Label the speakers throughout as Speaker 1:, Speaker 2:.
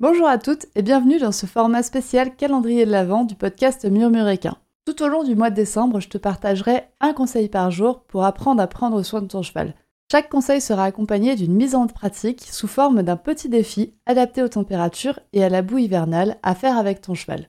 Speaker 1: Bonjour à toutes et bienvenue dans ce format spécial calendrier de l'Avent du podcast Murmuréquin. Tout au long du mois de décembre, je te partagerai un conseil par jour pour apprendre à prendre soin de ton cheval. Chaque conseil sera accompagné d'une mise en pratique sous forme d'un petit défi adapté aux températures et à la boue hivernale à faire avec ton cheval.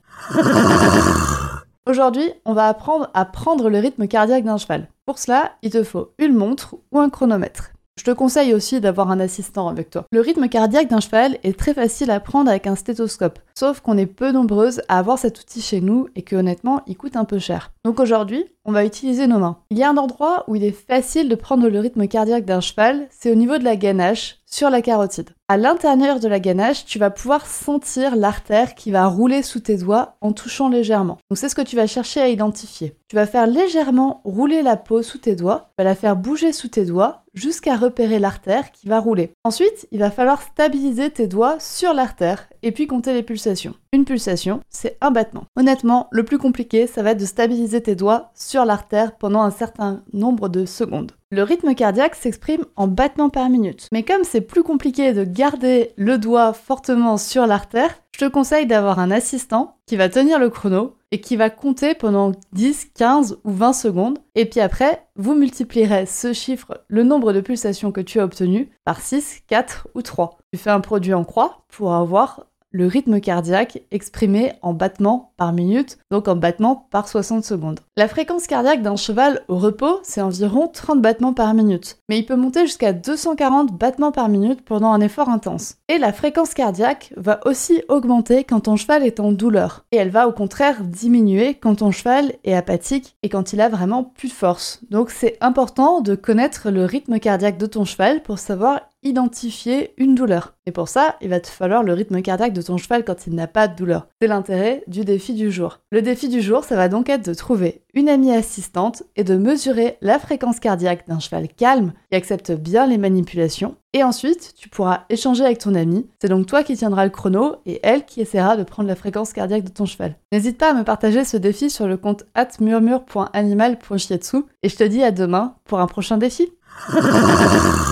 Speaker 1: Aujourd'hui, on va apprendre à prendre le rythme cardiaque d'un cheval. Pour cela, il te faut une montre ou un chronomètre. Je te conseille aussi d'avoir un assistant avec toi. Le rythme cardiaque d'un cheval est très facile à prendre avec un stéthoscope, sauf qu'on est peu nombreuses à avoir cet outil chez nous et que honnêtement il coûte un peu cher. Donc aujourd'hui, on va utiliser nos mains. Il y a un endroit où il est facile de prendre le rythme cardiaque d'un cheval, c'est au niveau de la ganache, sur la carotide. À l'intérieur de la ganache, tu vas pouvoir sentir l'artère qui va rouler sous tes doigts en touchant légèrement. Donc c'est ce que tu vas chercher à identifier. Tu vas faire légèrement rouler la peau sous tes doigts, tu vas la faire bouger sous tes doigts jusqu'à repérer l'artère qui va rouler. Ensuite, il va falloir stabiliser tes doigts sur l'artère et puis compter les pulsations. Une pulsation, c'est un battement. Honnêtement, le plus compliqué, ça va être de stabiliser tes doigts sur l'artère pendant un certain nombre de secondes. Le rythme cardiaque s'exprime en battements par minute. Mais comme c'est plus compliqué de garder le doigt fortement sur l'artère, te conseille d'avoir un assistant qui va tenir le chrono et qui va compter pendant 10, 15 ou 20 secondes. Et puis après, vous multiplierez ce chiffre, le nombre de pulsations que tu as obtenu, par 6, 4 ou 3. Tu fais un produit en croix pour avoir le rythme cardiaque exprimé en battements par minute, donc en battements par 60 secondes. La fréquence cardiaque d'un cheval au repos, c'est environ 30 battements par minute, mais il peut monter jusqu'à 240 battements par minute pendant un effort intense. Et la fréquence cardiaque va aussi augmenter quand ton cheval est en douleur, et elle va au contraire diminuer quand ton cheval est apathique et quand il a vraiment plus de force. Donc c'est important de connaître le rythme cardiaque de ton cheval pour savoir identifier une douleur. Et pour ça, il va te falloir le rythme cardiaque de ton cheval quand il n'a pas de douleur. C'est l'intérêt du défi du jour. Le défi du jour, ça va donc être de trouver une amie assistante et de mesurer la fréquence cardiaque d'un cheval calme qui accepte bien les manipulations. Et ensuite, tu pourras échanger avec ton amie. C'est donc toi qui tiendras le chrono et elle qui essaiera de prendre la fréquence cardiaque de ton cheval. N'hésite pas à me partager ce défi sur le compte atmurmure.animal.chietsu et je te dis à demain pour un prochain défi.